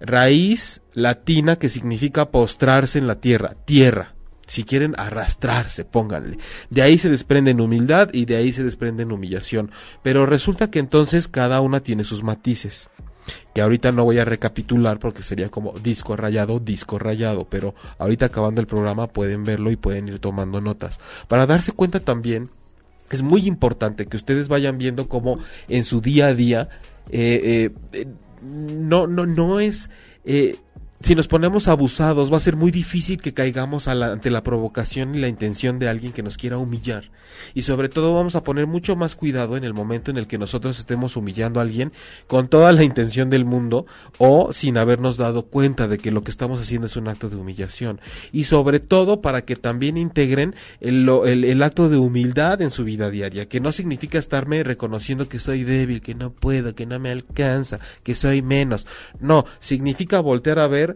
raíz latina que significa postrarse en la tierra, tierra. Si quieren arrastrarse, pónganle. De ahí se desprenden humildad y de ahí se desprenden humillación. Pero resulta que entonces cada una tiene sus matices que ahorita no voy a recapitular porque sería como disco rayado, disco rayado, pero ahorita acabando el programa pueden verlo y pueden ir tomando notas. Para darse cuenta también, es muy importante que ustedes vayan viendo cómo en su día a día eh, eh, no, no, no es... Eh, si nos ponemos abusados, va a ser muy difícil que caigamos ante la provocación y la intención de alguien que nos quiera humillar. Y sobre todo vamos a poner mucho más cuidado en el momento en el que nosotros estemos humillando a alguien con toda la intención del mundo o sin habernos dado cuenta de que lo que estamos haciendo es un acto de humillación. Y sobre todo para que también integren el, el acto de humildad en su vida diaria, que no significa estarme reconociendo que soy débil, que no puedo, que no me alcanza, que soy menos. No, significa voltear a ver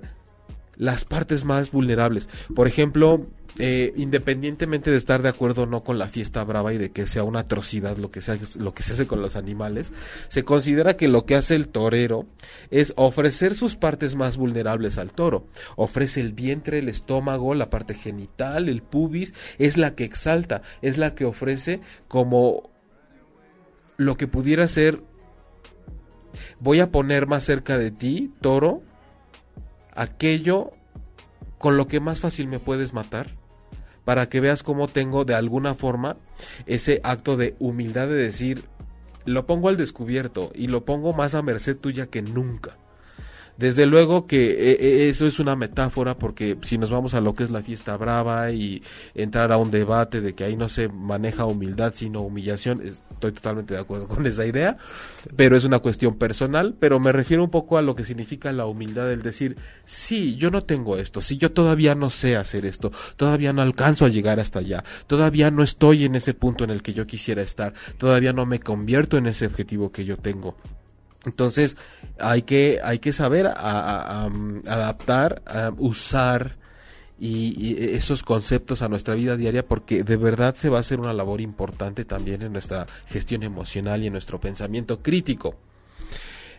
las partes más vulnerables. Por ejemplo, eh, independientemente de estar de acuerdo o no con la fiesta brava y de que sea una atrocidad lo que, sea, lo que se hace con los animales, se considera que lo que hace el torero es ofrecer sus partes más vulnerables al toro. Ofrece el vientre, el estómago, la parte genital, el pubis, es la que exalta, es la que ofrece como lo que pudiera ser voy a poner más cerca de ti, toro, aquello con lo que más fácil me puedes matar, para que veas cómo tengo de alguna forma ese acto de humildad de decir, lo pongo al descubierto y lo pongo más a merced tuya que nunca. Desde luego que eh, eh, eso es una metáfora porque si nos vamos a lo que es la fiesta brava y entrar a un debate de que ahí no se maneja humildad sino humillación, estoy totalmente de acuerdo con esa idea, pero es una cuestión personal, pero me refiero un poco a lo que significa la humildad, el decir, sí, yo no tengo esto, sí, yo todavía no sé hacer esto, todavía no alcanzo a llegar hasta allá, todavía no estoy en ese punto en el que yo quisiera estar, todavía no me convierto en ese objetivo que yo tengo. Entonces hay que, hay que saber adaptar, usar y, esos conceptos a nuestra vida diaria porque de verdad se va a hacer una labor importante también en nuestra gestión emocional y en nuestro pensamiento crítico.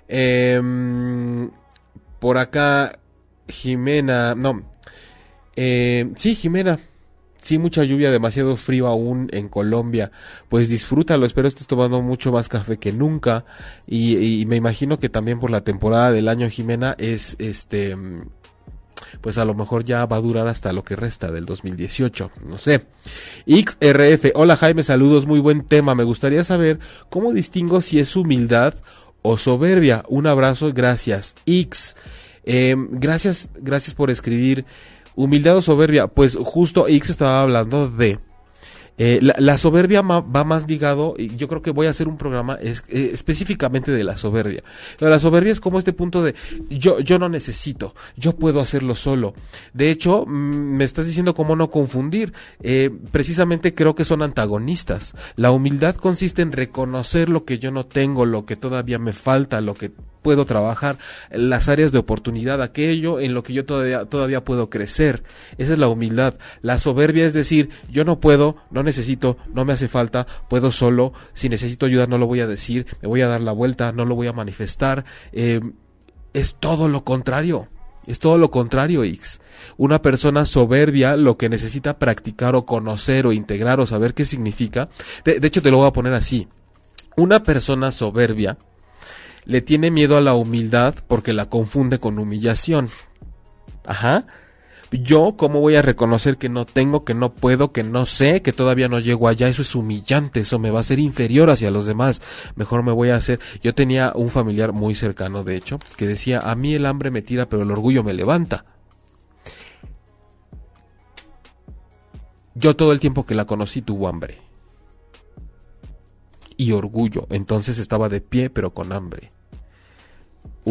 Em, por acá, Jimena, no, eh, sí, Jimena, sí, mucha lluvia, demasiado frío aún en Colombia, pues disfrútalo, espero estés tomando mucho más café que nunca y, me imagino que también por la temporada del año Jimena es este pues a lo mejor ya va a durar hasta lo que resta del 2018, no sé. XRF, hola Jaime, saludos, muy buen tema, me gustaría saber cómo distingo si es humildad o soberbia. Un abrazo, gracias. X, em, gracias, gracias por escribir. Humildad o soberbia, pues justo X estaba hablando de eh, la, soberbia va más ligado, y yo creo que voy a hacer un programa eh, específicamente de la soberbia. Pero la soberbia es como este punto de yo, yo no necesito, yo puedo hacerlo solo. De hecho, mm, me estás diciendo cómo no confundir. Eh, precisamente creo que son antagonistas. La humildad consiste en reconocer lo que yo no tengo, lo que todavía me falta, lo que puedo trabajar, las áreas de oportunidad, aquello en lo que yo todavía, todavía puedo crecer. Esa es la humildad. La soberbia es decir, yo no puedo, no necesito, no me hace falta, puedo solo, si necesito ayuda no lo voy a decir, me voy a dar la vuelta, no lo voy a manifestar. Eh, es todo lo contrario. Es todo lo contrario, X. Una persona soberbia lo que necesita practicar o conocer o integrar o saber qué significa. de hecho, te lo voy a poner así. Una persona soberbia le tiene miedo a la humildad porque la confunde con humillación. Ajá. Yo, ¿cómo voy a reconocer que no tengo, que no puedo, que no sé, que todavía no llego allá? Eso es humillante, eso me va a hacer inferior hacia los demás. Mejor me voy a hacer. Yo tenía un familiar muy cercano, de hecho, que decía, a mí el hambre me tira, pero el orgullo me levanta. Yo todo el tiempo que la conocí tuvo hambre. Y orgullo. Entonces estaba de pie, pero con hambre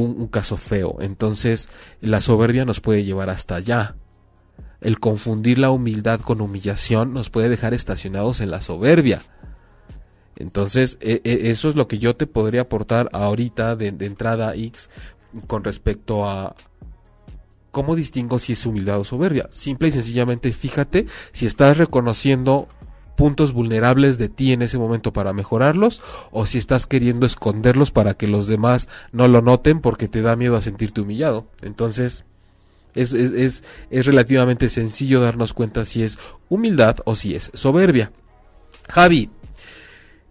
un, caso feo. Entonces, la soberbia nos puede llevar hasta allá. El confundir la humildad con humillación nos puede dejar estacionados en la soberbia. Entonces, e, e, eso es lo que yo te podría aportar ahorita de, de, entrada X con respecto a cómo distingo si es humildad o soberbia. Simple y sencillamente fíjate si estás reconociendo puntos vulnerables de ti en ese momento para mejorarlos o si estás queriendo esconderlos para que los demás no lo noten porque te da miedo a sentirte humillado. Entonces, es, es, es, relativamente sencillo darnos cuenta si es humildad o si es soberbia. Javi,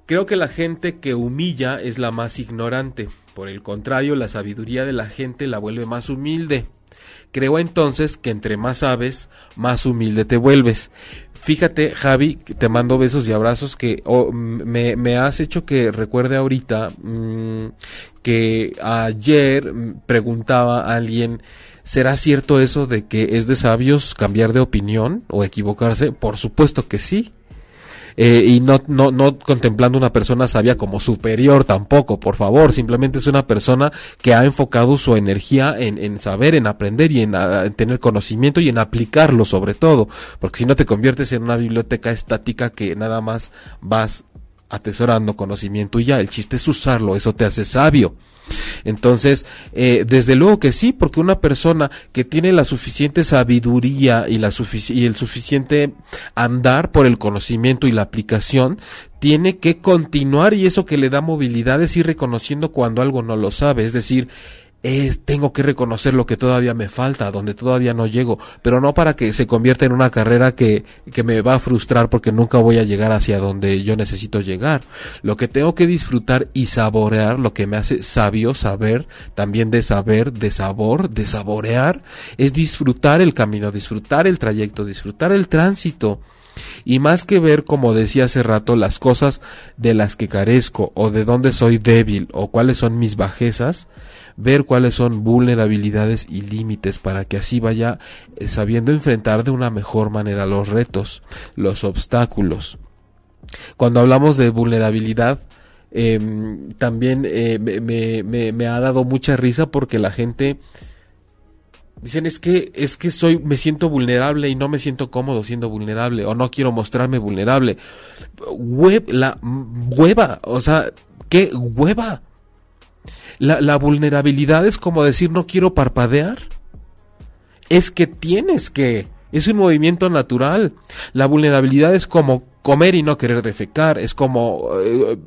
creo que la gente que humilla es la más ignorante. Por el contrario, la sabiduría de la gente la vuelve más humilde. Creo entonces que entre más sabes, más humilde te vuelves. Fíjate, Javi, te mando besos y abrazos que oh, me, has hecho que recuerde ahorita mm, que ayer preguntaba alguien ¿Será cierto eso de que es de sabios cambiar de opinión o equivocarse? Por supuesto que sí. Eh, y no, no, no contemplando una persona sabia como superior tampoco, por favor, simplemente es una persona que ha enfocado su energía en, en saber, en aprender y en, en, tener conocimiento y en aplicarlo sobre todo, porque si no te conviertes en una biblioteca estática que nada más vas atesorando conocimiento y ya, el chiste es usarlo, eso te hace sabio. Entonces, eh, desde luego que sí, porque una persona que tiene la suficiente sabiduría y, la y el suficiente andar por el conocimiento y la aplicación, tiene que continuar y eso que le da movilidad es ir reconociendo cuando algo no lo sabe, es decir, tengo que reconocer lo que todavía me falta, donde todavía no llego, pero no para que se convierta en una carrera que, que me va a frustrar porque nunca voy a llegar hacia donde yo necesito llegar. Lo que tengo que disfrutar y saborear, lo que me hace sabio, saber, también de saber, de sabor, de saborear, es disfrutar el camino, disfrutar el trayecto, disfrutar el tránsito. Y más que ver, como decía hace rato, las cosas de las que carezco o de dónde soy débil o cuáles son mis bajezas, ver cuáles son vulnerabilidades y límites para que así vaya eh, sabiendo enfrentar de una mejor manera los retos, los obstáculos. Cuando hablamos de vulnerabilidad, em, también eh, me, ha dado mucha risa porque la gente dicen es que es que soy me siento vulnerable y no me siento cómodo siendo vulnerable o no quiero mostrarme vulnerable la hueva o sea qué hueva la, vulnerabilidad es como decir no quiero parpadear. Es que tienes que. Es un movimiento natural. La vulnerabilidad es como comer y no querer defecar. Es como eh,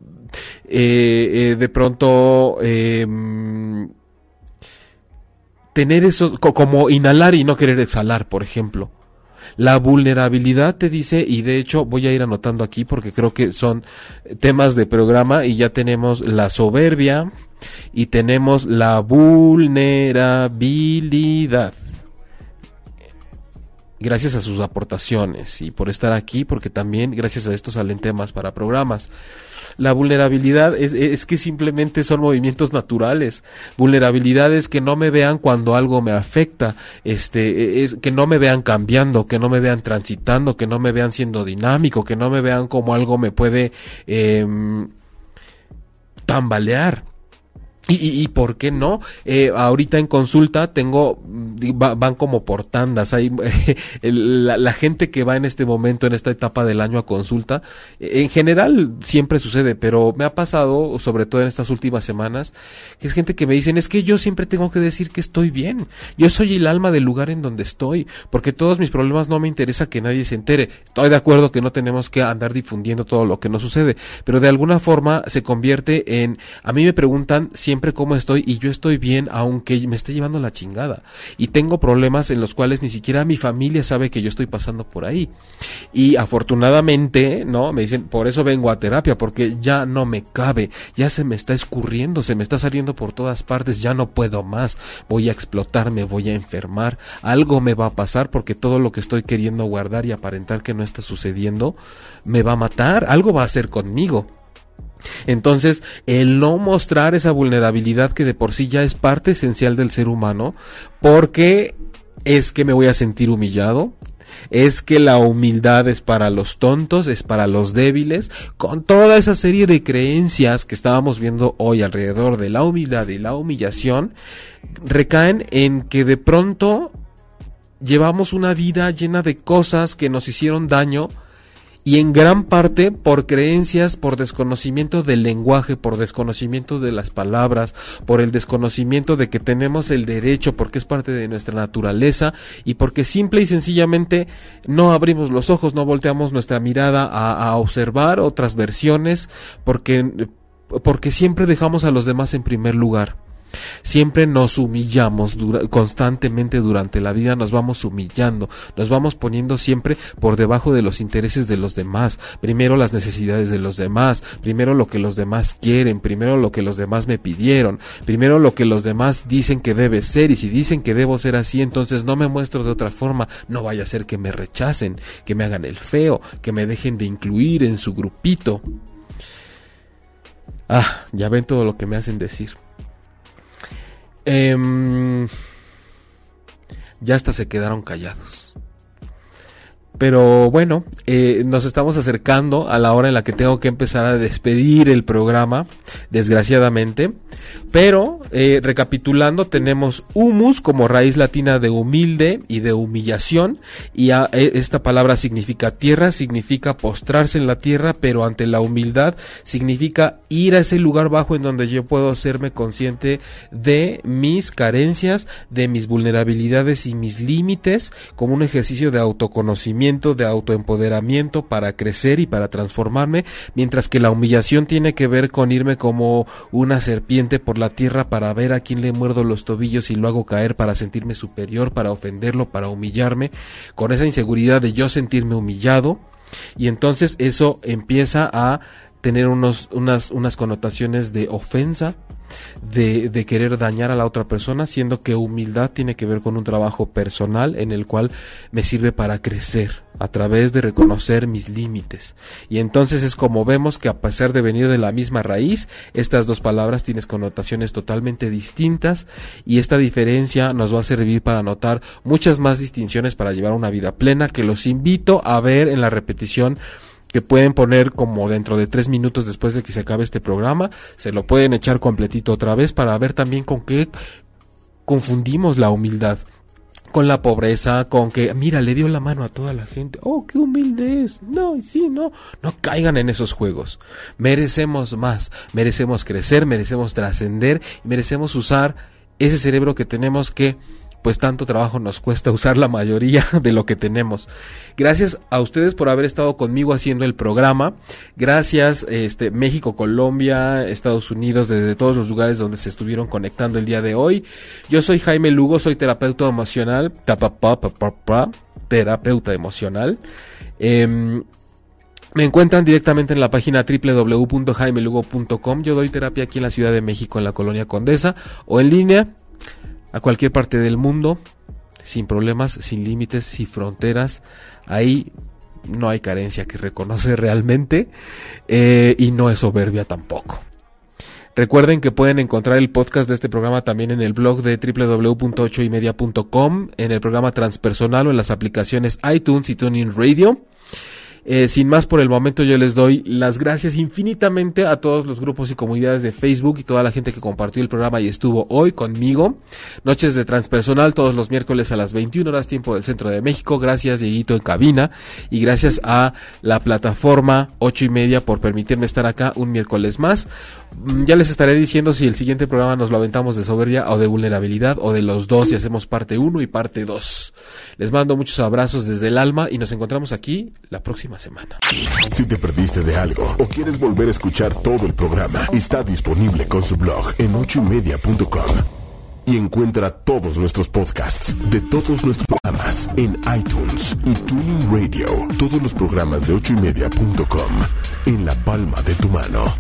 eh, eh, de pronto em, tener eso, como inhalar y no querer exhalar, por ejemplo. La vulnerabilidad te dice, y de hecho voy a ir anotando aquí porque creo que son temas de programa y ya tenemos la soberbia, y tenemos la vulnerabilidad. Gracias a sus aportaciones y por estar aquí, porque también gracias a esto salen temas para programas. La vulnerabilidad es, que simplemente son movimientos naturales. Vulnerabilidades que no me vean cuando algo me afecta, este, es que no me vean cambiando, que no me vean transitando, que no me vean siendo dinámico, que no me vean como algo me puede em, tambalear. Y, y, por qué no? Eh, ahorita en consulta tengo, van como por tandas. Hay la, gente que va en este momento, en esta etapa del año a consulta, en general siempre sucede, pero me ha pasado, sobre todo en estas últimas semanas, que es gente que me dicen, es que yo siempre tengo que decir que estoy bien. Yo soy el alma del lugar en donde estoy, porque todos mis problemas no me interesa que nadie se entere. Estoy de acuerdo que no tenemos que andar difundiendo todo lo que nos sucede, pero de alguna forma se convierte en, a mí me preguntan siempre cómo estoy y yo estoy bien aunque me esté llevando la chingada. Y tengo problemas en los cuales ni siquiera mi familia sabe que yo estoy pasando por ahí. Y afortunadamente, ¿no? Me dicen, por eso vengo a terapia, porque ya no me cabe, ya se me está escurriendo, se me está saliendo por todas partes, ya no puedo más, voy a explotar, me voy a enfermar, algo me va a pasar porque todo lo que estoy queriendo guardar y aparentar que no está sucediendo, me va a matar, algo va a hacer conmigo. Entonces, el no mostrar esa vulnerabilidad que de por sí ya es parte esencial del ser humano, porque es que me voy a sentir humillado, es que la humildad es para los tontos, es para los débiles, con toda esa serie de creencias que estábamos viendo hoy alrededor de la humildad y la humillación, recaen en que de pronto llevamos una vida llena de cosas que nos hicieron daño, y en gran parte por creencias, por desconocimiento del lenguaje, por desconocimiento de las palabras, por el desconocimiento de que tenemos el derecho porque es parte de nuestra naturaleza y porque simple y sencillamente no abrimos los ojos, no volteamos nuestra mirada a, observar otras versiones porque, porque siempre dejamos a los demás en primer lugar. Siempre nos humillamos constantemente durante la vida, nos vamos humillando, nos vamos poniendo siempre por debajo de los intereses de los demás, primero las necesidades de los demás, primero lo que los demás quieren, primero lo que los demás me pidieron, primero lo que los demás dicen que debe ser y si dicen que debo ser así, entonces no me muestro de otra forma, no vaya a ser que me rechacen, que me hagan el feo, que me dejen de incluir en su grupito. Ah, ya ven todo lo que me hacen decir. Em, ya hasta se quedaron callados. Pero bueno, eh, nos estamos acercando a la hora en la que tengo que empezar a despedir el programa, desgraciadamente. Pero, eh, recapitulando, tenemos humus como raíz latina de humilde y de humillación. Y e, esta palabra significa tierra, significa postrarse en la tierra, pero ante la humildad significa ir a ese lugar bajo en donde yo puedo hacerme consciente de mis carencias, de mis vulnerabilidades y mis límites, como un ejercicio de autoconocimiento, de autoempoderamiento para crecer y para transformarme, mientras que la humillación tiene que ver con irme como una serpiente por la tierra para ver a quién le muerdo los tobillos y lo hago caer para sentirme superior, para ofenderlo, para humillarme, con esa inseguridad de yo sentirme humillado. Y entonces eso empieza a tener unos, unas, unas connotaciones de ofensa, de, de, querer dañar a la otra persona, siendo que humildad tiene que ver con un trabajo personal en el cual me sirve para crecer a través de reconocer mis límites. Y entonces es como vemos que a pesar de venir de la misma raíz, estas dos palabras tienen connotaciones totalmente distintas y esta diferencia nos va a servir para notar muchas más distinciones para llevar una vida plena que los invito a ver en la repetición que pueden poner como dentro de tres minutos después de que se acabe este programa, se lo pueden echar completito otra vez para ver también con qué confundimos la humildad con la pobreza, con que, mira, le dio la mano a toda la gente. Oh, qué humilde es. No, sí, no. No caigan en esos juegos. Merecemos más. Merecemos crecer, merecemos trascender y merecemos usar ese cerebro que tenemos que pues tanto trabajo nos cuesta usar la mayoría de lo que tenemos. Gracias a ustedes por haber estado conmigo haciendo el programa. Gracias este México, Colombia, Estados Unidos, desde todos los lugares donde se estuvieron conectando el día de hoy. Yo soy Jaime Lugo, soy terapeuta emocional, terapeuta emocional. Em, me encuentran directamente en la página www.jaimelugo.com. Yo doy terapia aquí en la Ciudad de México, en la colonia Condesa, o en línea a cualquier parte del mundo, sin problemas, sin límites, sin fronteras. Ahí no hay carencia que reconocer realmente eh, y no es soberbia tampoco. Recuerden que pueden encontrar el podcast de este programa también en el blog de www.ochoymedia.com, en el programa transpersonal o en las aplicaciones iTunes y Tuning Radio. Eh, sin más por el momento yo les doy las gracias infinitamente a todos los grupos y comunidades de Facebook y toda la gente que compartió el programa y estuvo hoy conmigo. Noches de transpersonal todos los miércoles a las 21 horas tiempo del centro de México. Gracias Dieguito en cabina y gracias a la plataforma 8 y media por permitirme estar acá un miércoles más. Mm, ya les estaré diciendo si el siguiente programa nos lo aventamos de soberbia o de vulnerabilidad o de los dos y hacemos parte 1 y parte 2. Les mando muchos abrazos desde el alma y nos encontramos aquí la próxima semana. Si te perdiste de algo o quieres volver a escuchar todo el programa, está disponible con su blog en ochoymedia.com. Y encuentra todos nuestros podcasts de todos nuestros programas en iTunes y Tuning Radio. Todos los programas de ochoymedia.com en la palma de tu mano.